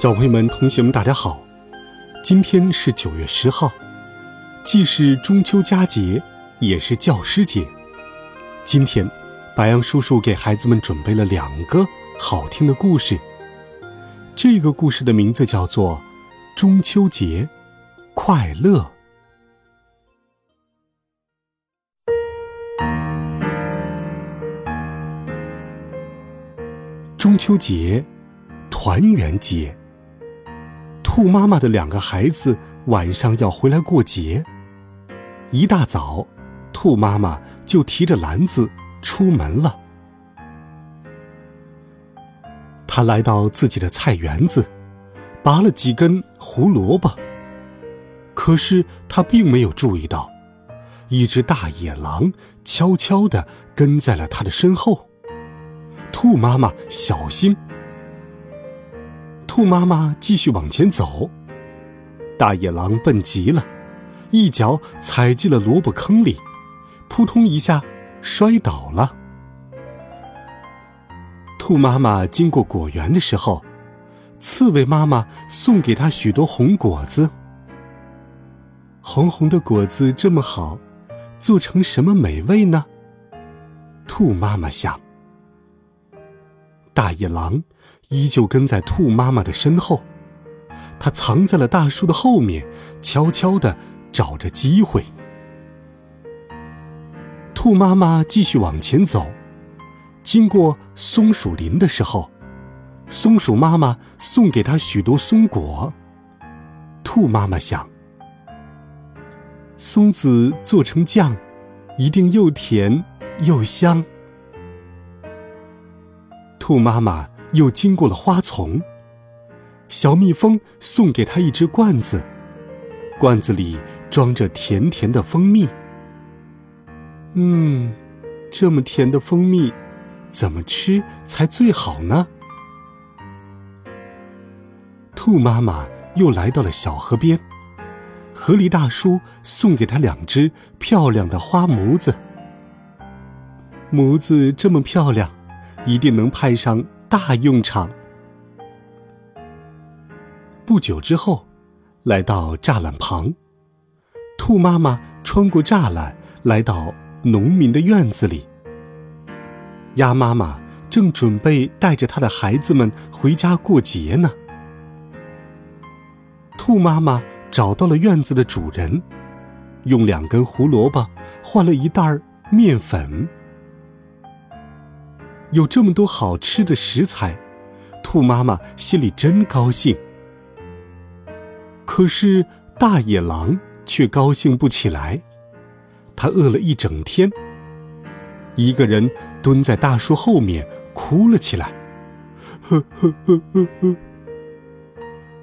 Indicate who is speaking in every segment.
Speaker 1: 小朋友们、同学们，大家好！今天是九月十号，既是中秋佳节，也是教师节。今天，白杨叔叔给孩子们准备了两个好听的故事。这个故事的名字叫做《中秋节快乐》。中秋节，团圆节。兔妈妈的两个孩子晚上要回来过节。一大早，兔妈妈就提着篮子出门了。她来到自己的菜园子，拔了几根胡萝卜。可是她并没有注意到，一只大野狼悄悄地跟在了她的身后。兔妈妈小心。兔妈妈继续往前走，大野狼笨极了，一脚踩进了萝卜坑里，扑通一下摔倒了。兔妈妈经过果园的时候，刺猬妈妈送给她许多红果子。红红的果子这么好，做成什么美味呢？兔妈妈想。大野狼。依旧跟在兔妈妈的身后，它藏在了大树的后面，悄悄地找着机会。兔妈妈继续往前走，经过松鼠林的时候，松鼠妈妈送给它许多松果。兔妈妈想，松子做成酱，一定又甜又香。兔妈妈。又经过了花丛，小蜜蜂送给他一只罐子，罐子里装着甜甜的蜂蜜。嗯，这么甜的蜂蜜，怎么吃才最好呢？兔妈妈又来到了小河边，河狸大叔送给他两只漂亮的花模子。模子这么漂亮，一定能派上。大用场。不久之后，来到栅栏旁，兔妈妈穿过栅栏，来到农民的院子里。鸭妈妈正准备带着它的孩子们回家过节呢。兔妈妈找到了院子的主人，用两根胡萝卜换了一袋面粉。有这么多好吃的食材，兔妈妈心里真高兴。可是大野狼却高兴不起来，他饿了一整天，一个人蹲在大树后面哭了起来。呵呵呵呵呵。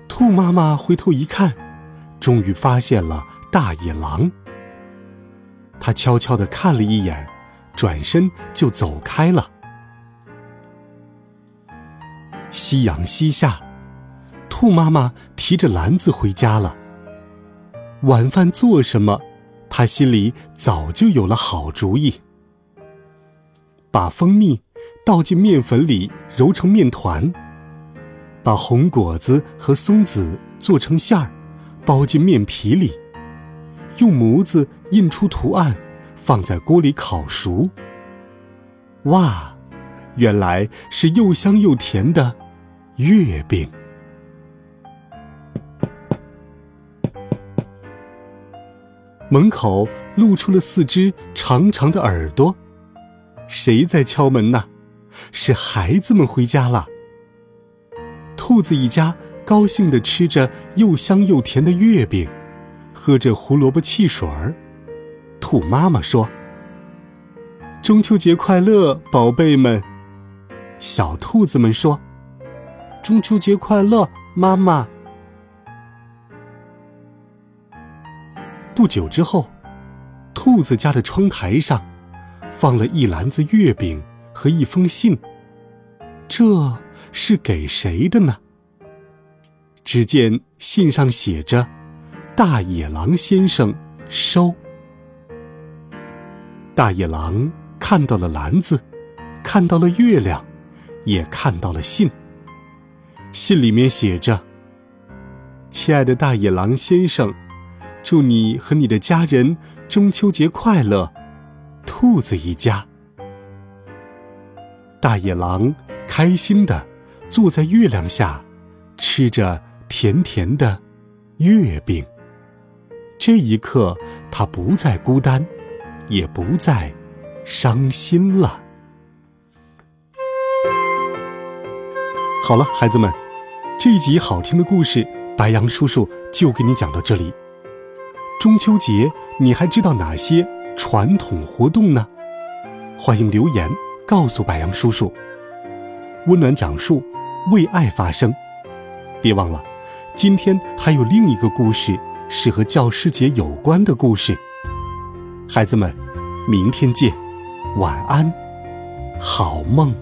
Speaker 1: 兔妈妈回头一看，终于发现了大野狼。他悄悄的看了一眼，转身就走开了。夕阳西下，兔妈妈提着篮子回家了。晚饭做什么？她心里早就有了好主意。把蜂蜜倒进面粉里，揉成面团；把红果子和松子做成馅儿，包进面皮里，用模子印出图案，放在锅里烤熟。哇！原来是又香又甜的月饼。门口露出了四只长长的耳朵，谁在敲门呢？是孩子们回家了。兔子一家高兴的吃着又香又甜的月饼，喝着胡萝卜汽水儿。兔妈妈说：“中秋节快乐，宝贝们！”小兔子们说中秋节快乐妈妈。不久之后兔子家的窗台上放了一篮子月饼和一封信这是给谁的呢？只见信上写着大野狼先生收。大野狼看到了篮子看到了月亮也看到了信。信里面写着：“亲爱的大野狼先生。”祝你和你的家人中秋节快乐，兔子一家。大野狼开心的坐在月亮下，吃着甜甜的月饼。这一刻，他不再孤单，也不再伤心了。好了，孩子们，这一集好听的故事，白羊叔叔就给你讲到这里。中秋节，你还知道哪些传统活动呢？欢迎留言告诉白杨叔叔。温暖讲述，为爱发声。别忘了，今天还有另一个故事是和教师节有关的故事。孩子们，明天见，晚安，好梦。